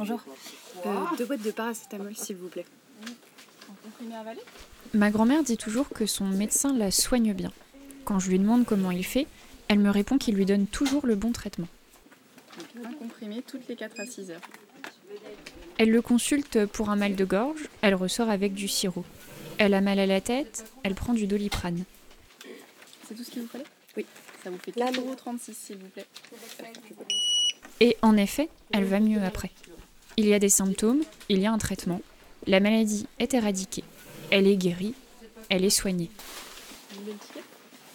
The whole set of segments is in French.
Bonjour. Euh, deux boîtes de paracétamol, s'il vous plaît. Ma grand-mère dit toujours que son médecin la soigne bien. Quand je lui demande comment il fait, elle me répond qu'il lui donne toujours le bon traitement. Un comprimé toutes les 4 à 6 heures. Elle le consulte pour un mal de gorge, elle ressort avec du sirop. Elle a mal à la tête, elle prend du doliprane. C'est tout ce qu'il vous fallait? Oui. Ça vous fait 4,36 s'il vous plaît. Et en effet, elle va mieux après. Il y a des symptômes, il y a un traitement. La maladie est éradiquée. Elle est guérie, elle est soignée.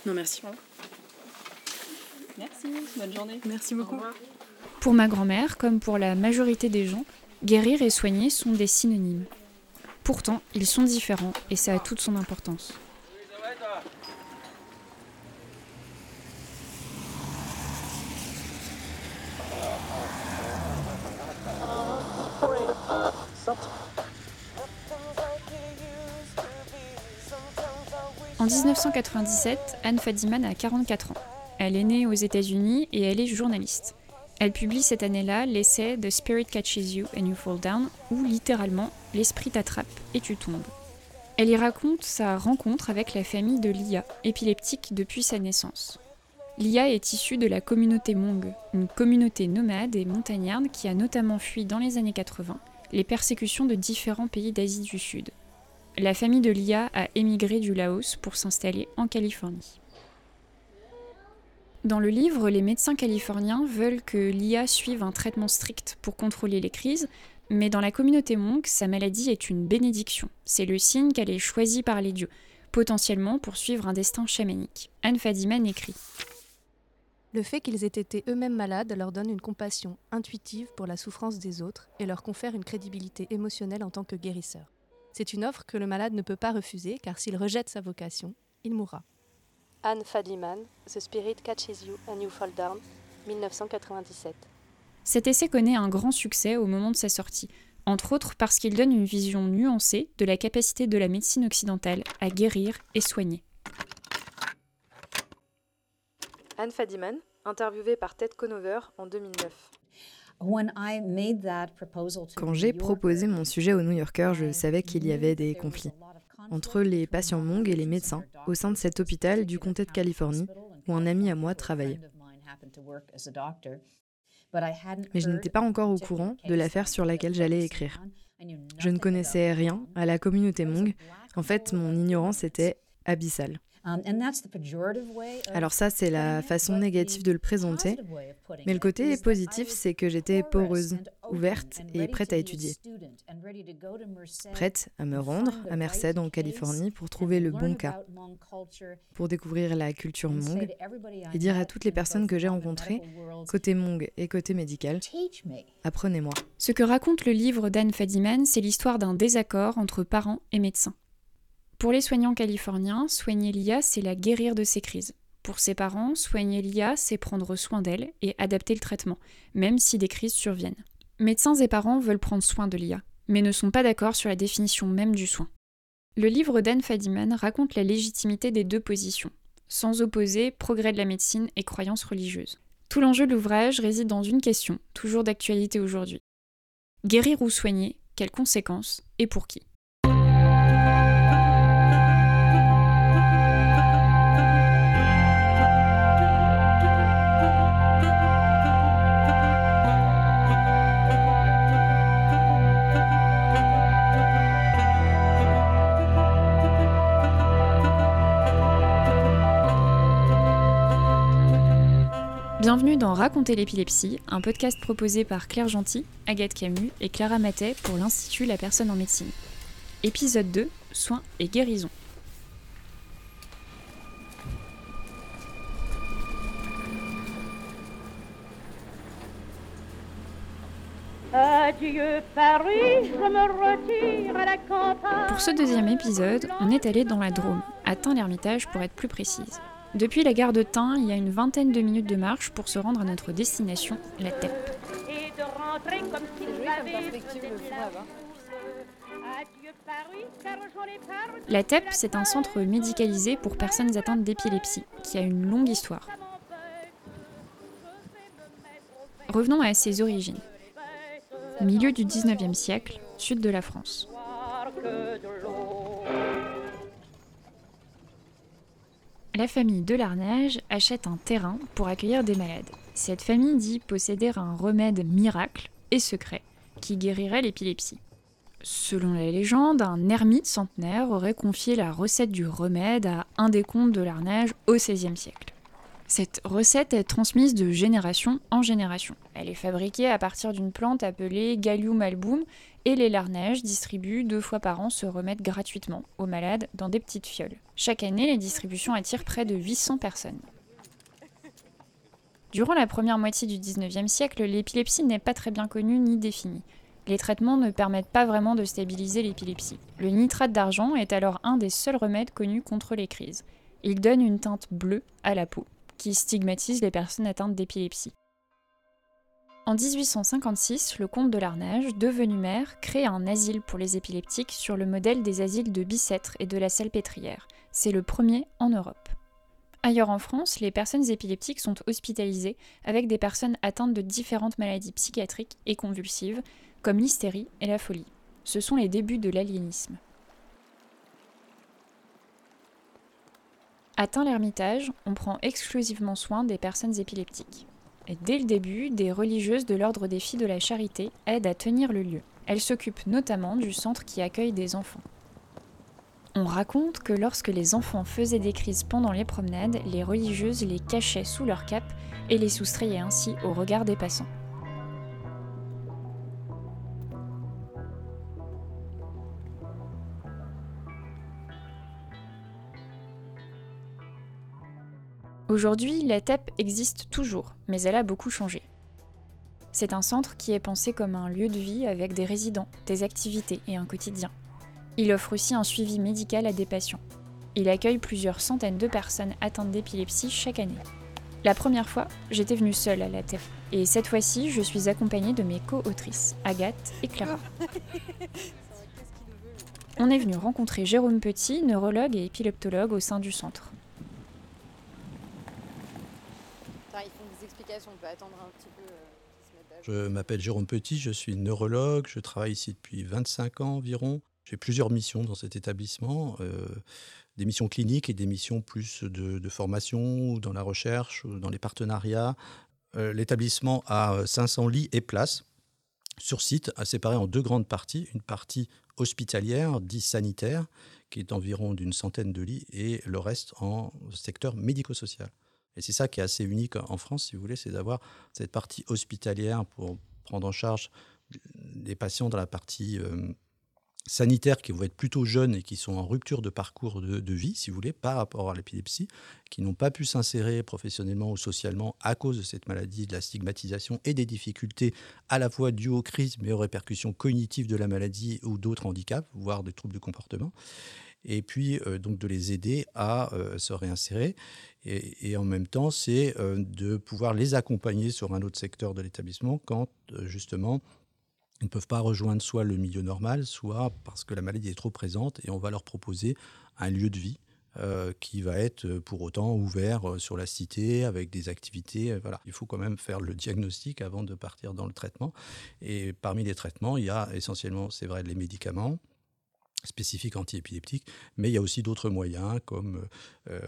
Non, merci. Merci, bonne journée. Merci beaucoup. Pour ma grand-mère, comme pour la majorité des gens, guérir et soigner sont des synonymes. Pourtant, ils sont différents et ça a toute son importance. 1997, Anne Fadiman a 44 ans. Elle est née aux États-Unis et elle est journaliste. Elle publie cette année-là l'essai The Spirit Catches You and You Fall Down, où littéralement l'esprit t'attrape et tu tombes. Elle y raconte sa rencontre avec la famille de Lia, épileptique depuis sa naissance. Lia est issue de la communauté Hmong, une communauté nomade et montagnarde qui a notamment fui dans les années 80 les persécutions de différents pays d'Asie du Sud. La famille de Lia a émigré du Laos pour s'installer en Californie. Dans le livre, les médecins californiens veulent que Lia suive un traitement strict pour contrôler les crises, mais dans la communauté Monk, sa maladie est une bénédiction. C'est le signe qu'elle est choisie par les dieux, potentiellement pour suivre un destin chamanique. Anne Fadiman écrit Le fait qu'ils aient été eux-mêmes malades leur donne une compassion intuitive pour la souffrance des autres et leur confère une crédibilité émotionnelle en tant que guérisseur. C'est une offre que le malade ne peut pas refuser car s'il rejette sa vocation, il mourra. Anne Fadiman, The Spirit Catches You and You Fall Down, 1997. Cet essai connaît un grand succès au moment de sa sortie, entre autres parce qu'il donne une vision nuancée de la capacité de la médecine occidentale à guérir et soigner. Anne Fadiman, interviewée par Ted Conover en 2009. Quand j'ai proposé mon sujet au New Yorker, je savais qu'il y avait des conflits entre les patients Hmong et les médecins au sein de cet hôpital du comté de Californie où un ami à moi travaillait. Mais je n'étais pas encore au courant de l'affaire sur laquelle j'allais écrire. Je ne connaissais rien à la communauté Hmong. En fait, mon ignorance était abyssale. Alors ça, c'est la façon négative de le présenter. Mais le côté positif, c'est que j'étais poreuse, ouverte et prête à étudier. Prête à me rendre à Merced en Californie pour trouver le bon cas, pour découvrir la culture Hmong et dire à toutes les personnes que j'ai rencontrées, côté Hmong et côté médical, apprenez-moi. Ce que raconte le livre d'Anne Fadiman, c'est l'histoire d'un désaccord entre parents et médecins. Pour les soignants californiens, soigner l'IA, c'est la guérir de ses crises. Pour ses parents, soigner l'IA, c'est prendre soin d'elle et adapter le traitement, même si des crises surviennent. Médecins et parents veulent prendre soin de l'IA, mais ne sont pas d'accord sur la définition même du soin. Le livre d'Anne Fadiman raconte la légitimité des deux positions, sans opposer progrès de la médecine et croyances religieuses. Tout l'enjeu de l'ouvrage réside dans une question, toujours d'actualité aujourd'hui. Guérir ou soigner, quelles conséquences et pour qui? Bienvenue dans Raconter l'épilepsie, un podcast proposé par Claire Gentil, Agathe Camus et Clara Matet pour l'Institut La Personne en Médecine. Épisode 2 Soins et guérison. Adieu Paris, je me retire à la campagne. Pour ce deuxième épisode, on est allé dans la Drôme, à Tain-l'Hermitage pour être plus précise. Depuis la gare de Tain, il y a une vingtaine de minutes de marche pour se rendre à notre destination, la TEP. Donné la TEP, c'est un centre médicalisé pour personnes atteintes d'épilepsie, qui a une longue histoire. Revenons à ses origines. milieu du 19e siècle, sud de la France. La famille de Larnage achète un terrain pour accueillir des malades. Cette famille dit posséder un remède miracle et secret qui guérirait l'épilepsie. Selon la légende, un ermite centenaire aurait confié la recette du remède à un des comtes de Larnage au XVIe siècle. Cette recette est transmise de génération en génération. Elle est fabriquée à partir d'une plante appelée Gallium album et les Larnèges distribuent deux fois par an ce remède gratuitement aux malades dans des petites fioles. Chaque année, les distributions attirent près de 800 personnes. Durant la première moitié du 19e siècle, l'épilepsie n'est pas très bien connue ni définie. Les traitements ne permettent pas vraiment de stabiliser l'épilepsie. Le nitrate d'argent est alors un des seuls remèdes connus contre les crises. Il donne une teinte bleue à la peau qui stigmatise les personnes atteintes d'épilepsie. En 1856, le comte de Larnage, devenu maire, crée un asile pour les épileptiques sur le modèle des asiles de Bicêtre et de la Salpêtrière. C'est le premier en Europe. Ailleurs en France, les personnes épileptiques sont hospitalisées avec des personnes atteintes de différentes maladies psychiatriques et convulsives, comme l'hystérie et la folie. Ce sont les débuts de l'aliénisme. Atteint l'Ermitage, on prend exclusivement soin des personnes épileptiques. Dès le début, des religieuses de l'ordre des filles de la charité aident à tenir le lieu. Elles s'occupent notamment du centre qui accueille des enfants. On raconte que lorsque les enfants faisaient des crises pendant les promenades, les religieuses les cachaient sous leur cape et les soustrayaient ainsi au regard des passants. Aujourd'hui, la TEP existe toujours, mais elle a beaucoup changé. C'est un centre qui est pensé comme un lieu de vie avec des résidents, des activités et un quotidien. Il offre aussi un suivi médical à des patients. Il accueille plusieurs centaines de personnes atteintes d'épilepsie chaque année. La première fois, j'étais venue seule à la TEP, et cette fois-ci, je suis accompagnée de mes co-autrices, Agathe et Clara. On est venu rencontrer Jérôme Petit, neurologue et épileptologue au sein du centre. Je m'appelle Jérôme Petit, je suis neurologue, je travaille ici depuis 25 ans environ. J'ai plusieurs missions dans cet établissement, euh, des missions cliniques et des missions plus de, formation ou dans la recherche ou dans les partenariats. Euh, l'établissement a 500 lits et places sur site, séparés en deux grandes parties. Une partie hospitalière, dit sanitaire, qui est environ d'une centaine de lits, et le reste en secteur médico-social. Et c'est ça qui est assez unique en France, si vous voulez, c'est d'avoir cette partie hospitalière pour prendre en charge les patients dans la partie euh, sanitaire qui vont être plutôt jeunes et qui sont en rupture de parcours de, vie, si vous voulez, par rapport à l'épilepsie, qui n'ont pas pu s'insérer professionnellement ou socialement à cause de cette maladie, de la stigmatisation et des difficultés à la fois dues aux crises, mais aux répercussions cognitives de la maladie ou d'autres handicaps, voire des troubles de comportement et puis euh, donc de les aider à euh, se réinsérer. Et, en même temps, c'est euh, de pouvoir les accompagner sur un autre secteur de l'établissement quand justement ils ne peuvent pas rejoindre soit le milieu normal, soit parce que la maladie est trop présente et on va leur proposer un lieu de vie qui va être pour autant ouvert sur la cité avec des activités. voilà. Il faut quand même faire le diagnostic avant de partir dans le traitement. Et parmi les traitements, il y a essentiellement, c'est vrai, les médicaments, spécifique antiépileptique, mais il y a aussi d'autres moyens comme, euh,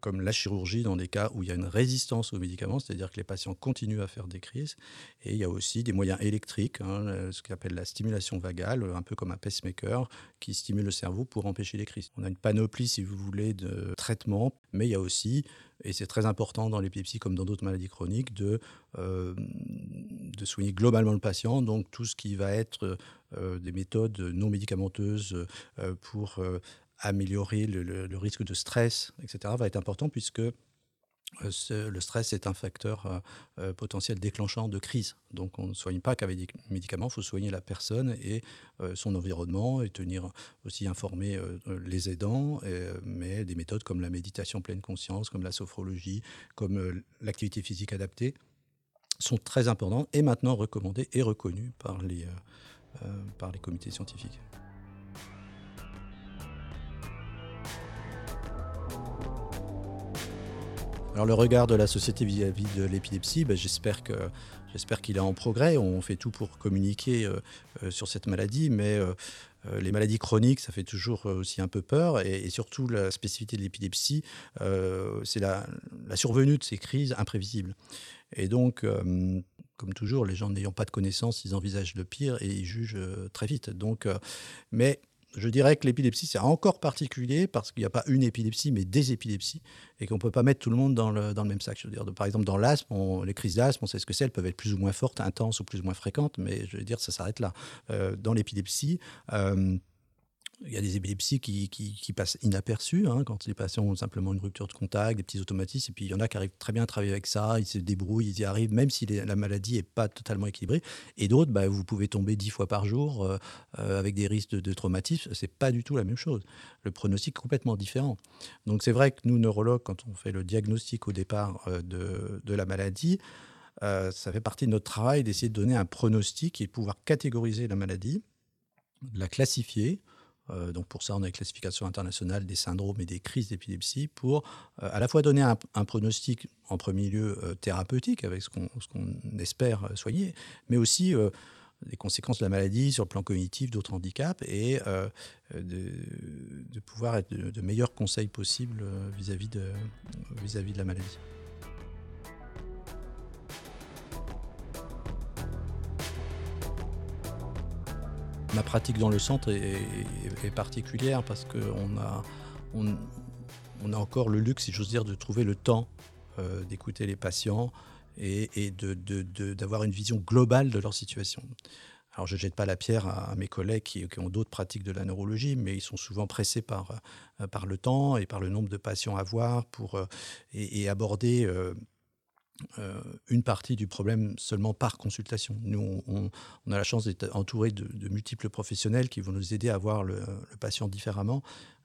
comme la chirurgie dans des cas où il y a une résistance aux médicaments, c'est-à-dire que les patients continuent à faire des crises. Et il y a aussi des moyens électriques, hein, ce qu'on appelle la stimulation vagale, un peu comme un pacemaker, qui stimule le cerveau pour empêcher les crises. On a une panoplie, si vous voulez, de traitements, mais il y a aussi et c'est très important dans l'épilepsie comme dans d'autres maladies chroniques de, euh, soigner globalement le patient. Donc tout ce qui va être euh, des méthodes non médicamenteuses euh, pour améliorer le, risque de stress, etc., va être important puisque le stress est un facteur euh, euh, potentiel déclenchant de crise. Donc on ne soigne pas qu'avec des médicaments, il faut soigner la personne et son environnement et tenir aussi informer les aidants, mais des méthodes comme la méditation pleine conscience, comme la sophrologie, comme l'activité physique adaptée sont très importantes et maintenant recommandées et reconnues par les, par les comités scientifiques. Alors le regard de la société vis-à-vis de l'épilepsie, ben, j'espère que j'espère qu'il est en progrès. On fait tout pour communiquer euh, euh, sur cette maladie, mais euh, les maladies chroniques, ça fait toujours aussi un peu peur. Et, surtout, la spécificité de l'épilepsie, c'est la, survenue de ces crises imprévisibles. Et donc, comme toujours, les gens n'ayant pas de connaissances, ils envisagent le pire et ils jugent très vite. Donc, mais je dirais que l'épilepsie, c'est encore particulier parce qu'il n'y a pas une épilepsie, mais des épilepsies, et qu'on ne peut pas mettre tout le monde dans le, même sac. Je veux dire, par exemple, dans l'asthme, les crises d'asthme, on sait ce que c'est, elles peuvent être plus ou moins fortes, intenses ou plus ou moins fréquentes, mais je veux dire, ça s'arrête là. Euh, dans l'épilepsie, euh, il y a des épilepsies qui, qui, passent inaperçues hein, quand les patients ont simplement une rupture de contact, des petits automatismes. Et puis il y en a qui arrivent très bien à travailler avec ça, ils se débrouillent, ils y arrivent, même si la maladie n'est pas totalement équilibrée. Et d'autres, bah, vous pouvez tomber dix fois par jour euh, euh, avec des risques de, de traumatisme. C'est pas du tout la même chose. Le pronostic est complètement différent. Donc c'est vrai que nous, neurologues, quand on fait le diagnostic au départ euh, de, de, la maladie, ça fait partie de notre travail d'essayer de donner un pronostic et de pouvoir catégoriser la maladie, la classifier euh, donc pour ça, on a une classification internationale des syndromes et des crises d'épilepsie pour euh, à la fois donner un, pronostic en premier lieu euh, thérapeutique avec ce qu'on espère soigner, mais aussi les conséquences de la maladie sur le plan cognitif, d'autres handicaps, et de, pouvoir être de, meilleurs conseils possibles vis-à-vis de, vis -vis de la maladie. Ma pratique dans le centre est, particulière parce qu'on a, on, a encore le luxe, si j'ose dire, de trouver le temps euh, d'écouter les patients et, d'avoir une vision globale de leur situation. Alors je ne jette pas la pierre à, mes collègues qui, ont d'autres pratiques de la neurologie, mais ils sont souvent pressés par, euh, le temps et par le nombre de patients à voir pour, euh, et, aborder une partie du problème seulement par consultation. Nous, on, a la chance d'être entouré de, multiples professionnels qui vont nous aider à voir le, patient différemment.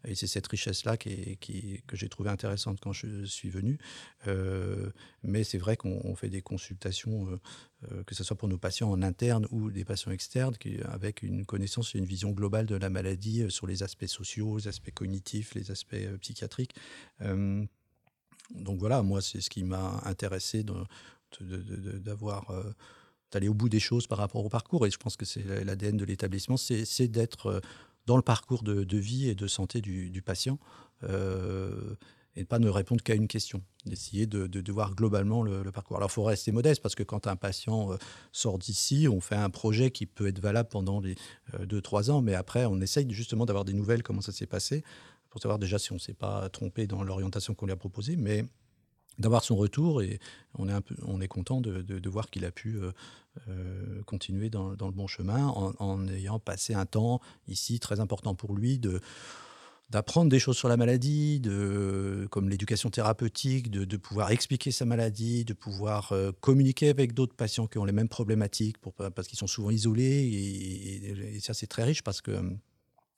Et c'est cette richesse-là qui, que j'ai trouvé intéressante quand je suis venu. Euh, mais c'est vrai qu'on fait des consultations, euh, que ce soit pour nos patients en interne ou des patients externes, avec une connaissance et une vision globale de la maladie sur les aspects sociaux, les aspects cognitifs, les aspects psychiatriques donc voilà, moi, c'est ce qui m'a intéressé d'avoir euh, d'aller au bout des choses par rapport au parcours. Et je pense que c'est l'ADN de l'établissement, c'est d'être euh, dans le parcours de, vie et de santé du, patient euh, et pas ne répondre qu'à une question, d'essayer de, voir globalement le, parcours. Alors, il faut rester modeste parce que quand un patient sort d'ici, on fait un projet qui peut être valable pendant les 2-3 ans, mais après, on essaye justement d'avoir des nouvelles, comment ça s'est passé pour savoir déjà si on ne s'est pas trompé dans l'orientation qu'on lui a proposée, mais d'avoir son retour et on est, on est content de, voir qu'il a pu euh, euh, continuer dans, le bon chemin en, ayant passé un temps ici très important pour lui de d'apprendre des choses sur la maladie, de, comme l'éducation thérapeutique, de, pouvoir expliquer sa maladie, de pouvoir euh, communiquer avec d'autres patients qui ont les mêmes problématiques, pour, parce qu'ils sont souvent isolés. Et ça, c'est très riche parce que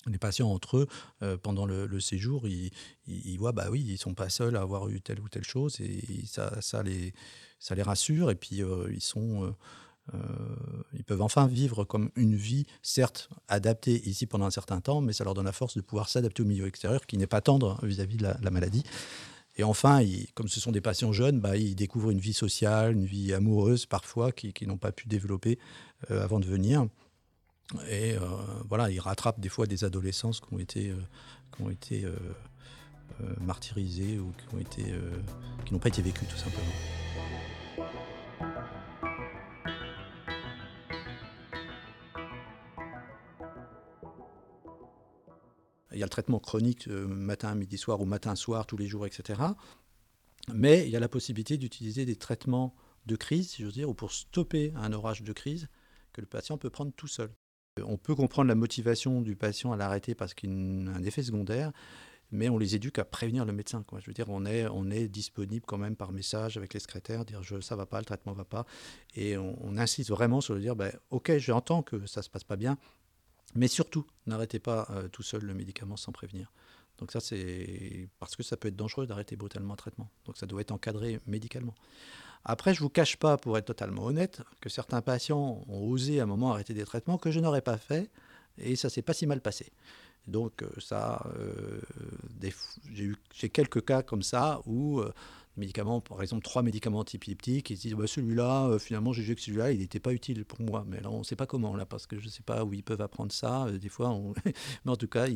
les patients entre eux, euh, pendant le, séjour, ils, voient, bah oui, ils sont pas seuls à avoir eu telle ou telle chose, et ça, les, rassure, et puis euh, ils sont... Euh, ils peuvent enfin vivre comme une vie, certes adaptée ici pendant un certain temps, mais ça leur donne la force de pouvoir s'adapter au milieu extérieur qui n'est pas tendre vis-à-vis de la, maladie. Et enfin, comme ce sont des patients jeunes, bah, ils découvrent une vie sociale, une vie amoureuse parfois, qui, qui n'ont pas pu développer avant de venir. Et euh, voilà, il rattrape des fois des adolescences qui ont été, euh, qui ont été euh, martyrisées ou qui, qui n'ont pas été vécues tout simplement. Il y a le traitement chronique matin, midi, soir ou matin, soir, tous les jours, etc. Mais il y a la possibilité d'utiliser des traitements de crise, si j'ose dire, ou pour stopper un orage de crise que le patient peut prendre tout seul. On peut comprendre la motivation du patient à l'arrêter parce qu'il a un effet secondaire, mais on les éduque à prévenir le médecin. Je veux dire, on est, on est disponible quand même par message avec les secrétaires, dire je, ça va pas, le traitement va pas. Et on, insiste vraiment sur le dire, ben, ok, j'entends que ça se passe pas bien, mais surtout, n'arrêtez pas euh, tout seul le médicament sans prévenir. Donc ça, c'est parce que ça peut être dangereux d'arrêter brutalement un traitement. Donc ça doit être encadré médicalement. Après, je ne vous cache pas, pour être totalement honnête, que certains patients ont osé à un moment arrêter des traitements que je n'aurais pas fait, et ça s'est pas si mal passé. Donc euh, ça, euh, j'ai quelques cas comme ça où euh, médicaments, par exemple trois médicaments antiépileptiques, et ils disent bah, celui-là, euh, finalement, j'ai vu que celui-là, il n'était pas utile pour moi. Mais alors, on ne sait pas comment, là, parce que je ne sais pas où ils peuvent apprendre ça. Euh, des fois, mais en tout cas,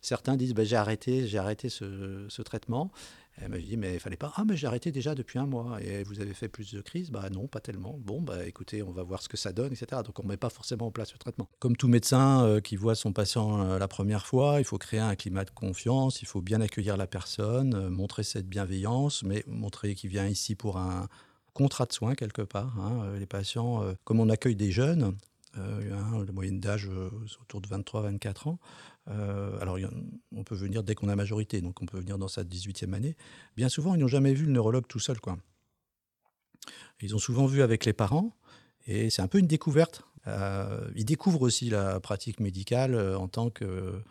certains disent bah, j'ai arrêté, j'ai arrêté ce traitement. Elle m'a dit, mais il fallait pas. Ah, mais j'ai arrêté déjà depuis un mois. Et vous avez fait plus de crises? Bah non, pas tellement. Bon, bah écoutez, on va voir ce que ça donne, etc. Donc on ne met pas forcément en place le traitement. Comme tout médecin euh, qui voit son patient euh, la première fois, il faut créer un climat de confiance, il faut bien accueillir la personne, euh, montrer cette bienveillance, mais montrer qu'il vient ici pour un contrat de soins quelque part. Hein. Les patients, comme on accueille des jeunes, hein, la moyenne d'âge autour de 23-24 ans, euh, alors, on peut venir dès qu'on a majorité, donc on peut venir dans sa 18e année. Bien souvent, ils n'ont jamais vu le neurologue tout seul. Quoi. Ils ont souvent vu avec les parents, et c'est un peu une découverte. Euh, ils découvrent aussi la pratique médicale euh, en tant que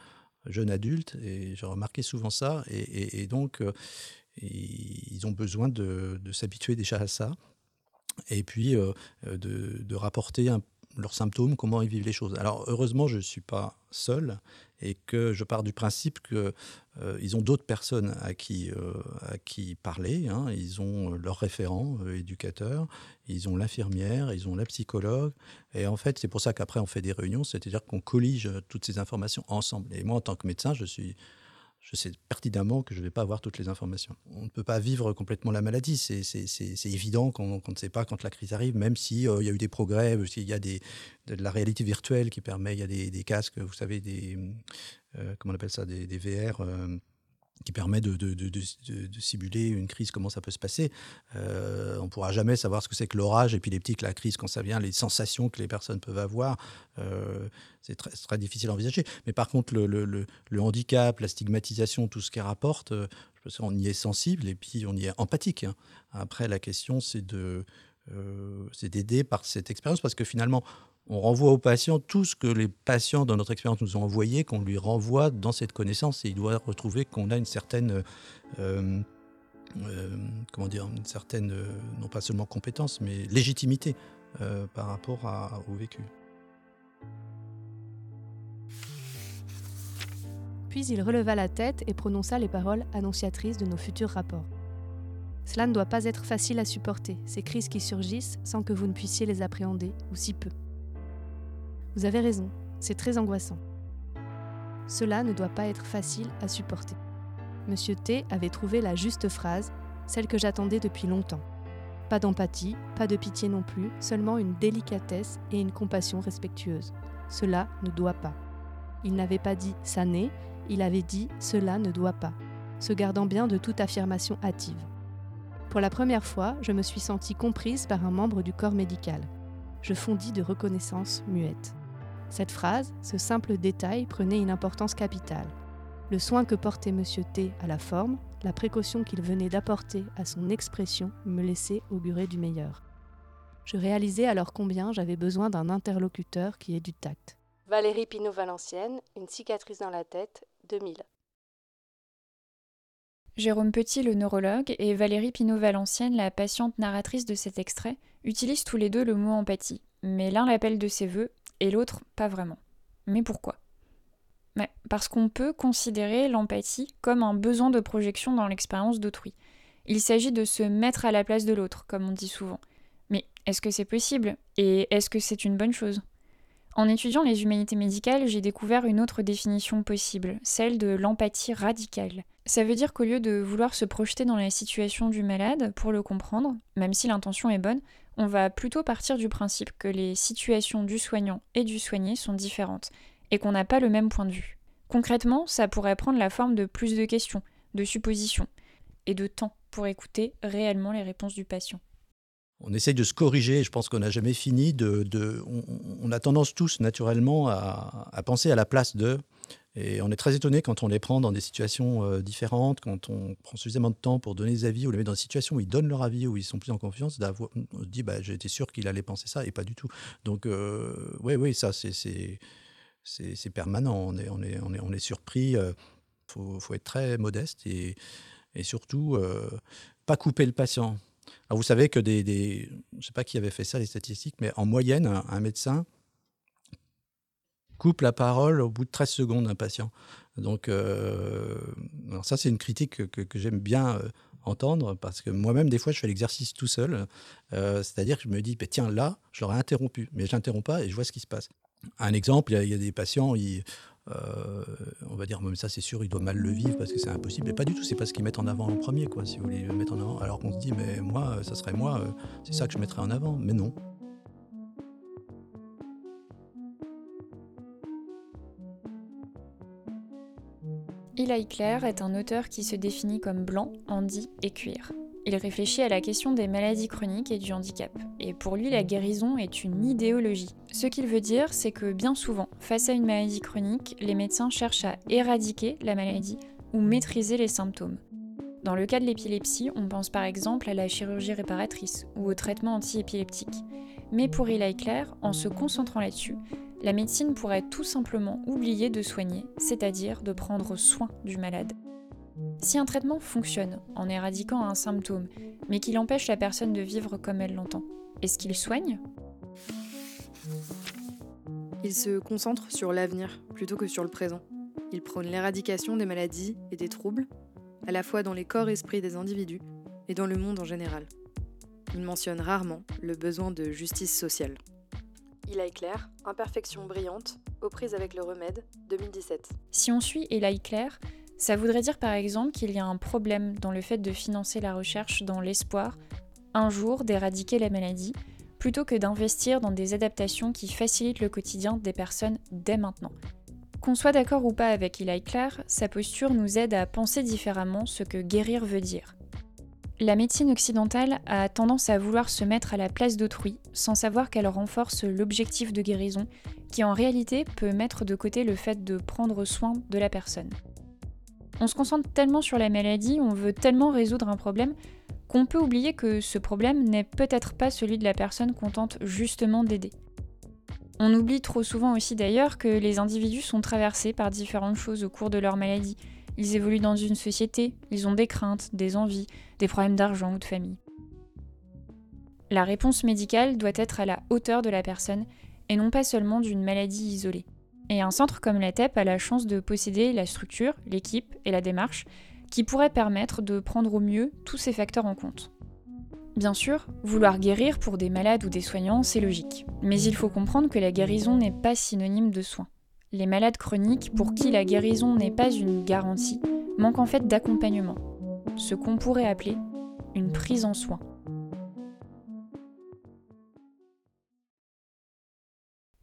jeune adulte, et j'ai remarqué souvent ça, et, donc ils ont besoin de, s'habituer déjà à ça, et puis de, de rapporter un, leurs symptômes, comment ils vivent les choses. Alors heureusement, je ne suis pas seul et que je pars du principe qu'ils euh, ont d'autres personnes à qui, euh, à qui parler. Hein. Ils ont euh, leurs référents éducateurs, ils ont l'infirmière, ils ont la psychologue. Et en fait, c'est pour ça qu'après, on fait des réunions, c'est-à-dire qu'on collige toutes ces informations ensemble. Et moi, en tant que médecin, je suis je sais pertinemment que je ne vais pas avoir toutes les informations. On ne peut pas vivre complètement la maladie. C'est évident qu'on ne sait pas quand la crise arrive, même s'il euh, y a eu des progrès, s'il y a des, de la réalité virtuelle qui permet, il y a des, casques, vous savez, des, euh, comment on appelle ça, des, VR. Euh, qui permet de, simuler une crise, comment ça peut se passer. Euh, on ne pourra jamais savoir ce que c'est que l'orage épileptique, la crise, quand ça vient, les sensations que les personnes peuvent avoir. Euh, c'est très, difficile à envisager. Mais par contre, le, handicap, la stigmatisation, tout ce qu'elle rapporte, euh, je pense qu'on y est sensible et puis on y est empathique. Hein. Après, la question, c'est de c'est d'aider par cette expérience parce que finalement, on renvoie aux patients tout ce que les patients dans notre expérience nous ont envoyé, qu'on lui renvoie dans cette connaissance et il doit retrouver qu'on a une certaine, euh, euh, comment dire, une certaine, euh, non pas seulement compétence, mais légitimité par rapport à, au vécu. Puis il releva la tête et prononça les paroles annonciatrices de nos futurs rapports. Cela ne doit pas être facile à supporter, ces crises qui surgissent sans que vous ne puissiez les appréhender, ou si peu. Vous avez raison, c'est très angoissant. Cela ne doit pas être facile à supporter. Monsieur T avait trouvé la juste phrase, celle que j'attendais depuis longtemps. Pas d'empathie, pas de pitié non plus, seulement une délicatesse et une compassion respectueuse. Cela ne doit pas. Il n'avait pas dit ça n'est, il avait dit cela ne doit pas, se gardant bien de toute affirmation hâtive. Pour la première fois, je me suis sentie comprise par un membre du corps médical. Je fondis de reconnaissance muette. Cette phrase, ce simple détail prenait une importance capitale. Le soin que portait M. T à la forme, la précaution qu'il venait d'apporter à son expression me laissait augurer du meilleur. Je réalisais alors combien j'avais besoin d'un interlocuteur qui ait du tact. Valérie Pinault-Valencienne, Une cicatrice dans la tête, 2000. Jérôme Petit, le neurologue, et Valérie Pinault-Valencienne, la patiente narratrice de cet extrait, utilisent tous les deux le mot empathie, mais l'un l'appelle de ses voeux et l'autre pas vraiment. Mais pourquoi? Parce qu'on peut considérer l'empathie comme un besoin de projection dans l'expérience d'autrui. Il s'agit de se mettre à la place de l'autre, comme on dit souvent. Mais est-ce que c'est possible? Et est-ce que c'est une bonne chose? En étudiant les humanités médicales, j'ai découvert une autre définition possible, celle de l'empathie radicale. Ça veut dire qu'au lieu de vouloir se projeter dans la situation du malade pour le comprendre, même si l'intention est bonne, on va plutôt partir du principe que les situations du soignant et du soigné sont différentes et qu'on n'a pas le même point de vue. Concrètement, ça pourrait prendre la forme de plus de questions, de suppositions et de temps pour écouter réellement les réponses du patient. On essaye de se corriger, je pense qu'on n'a jamais fini. De, on, a tendance tous naturellement à, à penser à la place de, et on est très étonné quand on les prend dans des situations euh, différentes, quand on prend suffisamment de temps pour donner des avis, ou les met dans des situations où ils donnent leur avis, où ils sont plus en confiance, on se dit, bah, j'étais sûr qu'il allait penser ça, et pas du tout. Donc, euh, oui, oui, ça, c'est, c'est, permanent. On est, on est, on est, on est surpris. Il euh, faut, faut, être très modeste et, et surtout, pas couper le patient. Alors, vous savez que des je ne sais pas qui avait fait ça, les statistiques, mais en moyenne, un médecin coupe la parole au bout de 13 secondes d'un patient. Donc, euh, ça, c'est une critique que, j'aime bien euh, entendre, parce que moi-même, des fois, je fais l'exercice tout seul. Euh, c'est-à-dire que je me dis, bah, tiens, là, je l'aurais interrompu, mais je n'interromps pas et je vois ce qui se passe. Un exemple, il y, a des patients, on va dire, même ça c'est sûr, il doit mal le vivre parce que c'est impossible. Mais pas du tout, c'est pas ce qu'ils mettent en avant en premier, quoi, si vous voulez le mettre en avant. Alors qu'on se dit, mais moi, ça serait moi, c'est ça que je mettrais en avant. Mais non. Eli Claire est un auteur qui se définit comme blanc, handi et cuir. Il réfléchit à la question des maladies chroniques et du handicap. Et pour lui, la guérison est une idéologie. Ce qu'il veut dire, c'est que bien souvent, face à une maladie chronique, les médecins cherchent à éradiquer la maladie ou maîtriser les symptômes. Dans le cas de l'épilepsie, on pense par exemple à la chirurgie réparatrice ou au traitement antiépileptique. Mais pour Eli Claire, en se concentrant là-dessus, la médecine pourrait tout simplement oublier de soigner, c'est-à-dire de prendre soin du malade. Si un traitement fonctionne en éradiquant un symptôme, mais qu'il empêche la personne de vivre comme elle l'entend, est-ce qu'il soigne? Il se concentre sur l'avenir plutôt que sur le présent. Il prône l'éradication des maladies et des troubles, à la fois dans les corps-esprits des individus et dans le monde en général. Il mentionne rarement le besoin de justice sociale. Eli Claire, Imperfection brillante, aux prises avec le remède, 2017. Si on suit Eli Claire, ça voudrait dire par exemple qu'il y a un problème dans le fait de financer la recherche dans l'espoir, un jour, d'éradiquer la maladie, plutôt que d'investir dans des adaptations qui facilitent le quotidien des personnes dès maintenant. Qu'on soit d'accord ou pas avec Eli Claire, sa posture nous aide à penser différemment ce que guérir veut dire. La médecine occidentale a tendance à vouloir se mettre à la place d'autrui, sans savoir qu'elle renforce l'objectif de guérison, qui en réalité peut mettre de côté le fait de prendre soin de la personne. On se concentre tellement sur la maladie, on veut tellement résoudre un problème, qu'on peut oublier que ce problème n'est peut-être pas celui de la personne qu'on tente justement d'aider. On oublie trop souvent aussi d'ailleurs que les individus sont traversés par différentes choses au cours de leur maladie, ils évoluent dans une société, ils ont des craintes, des envies, des problèmes d'argent ou de famille. La réponse médicale doit être à la hauteur de la personne et non pas seulement d'une maladie isolée. Et un centre comme la TEP a la chance de posséder la structure, l'équipe et la démarche qui pourraient permettre de prendre au mieux tous ces facteurs en compte. Bien sûr, vouloir guérir pour des malades ou des soignants, c'est logique. Mais il faut comprendre que la guérison n'est pas synonyme de soin. Les malades chroniques, pour qui la guérison n'est pas une garantie, manquent en fait d'accompagnement, ce qu'on pourrait appeler une prise en soin.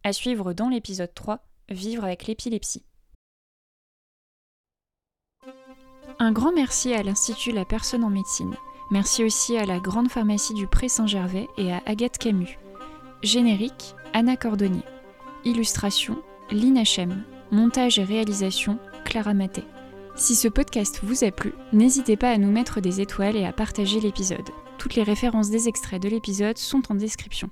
À suivre dans l'épisode 3, Vivre avec l'épilepsie. Un grand merci à l'Institut La Personne en médecine. Merci aussi à la Grande Pharmacie du Pré Saint-Gervais et à Agathe Camus. Générique, Anna Cordonnier. Illustration, l'INHM, montage et réalisation, Clara Maté. Si ce podcast vous a plu, n'hésitez pas à nous mettre des étoiles et à partager l'épisode. Toutes les références des extraits de l'épisode sont en description.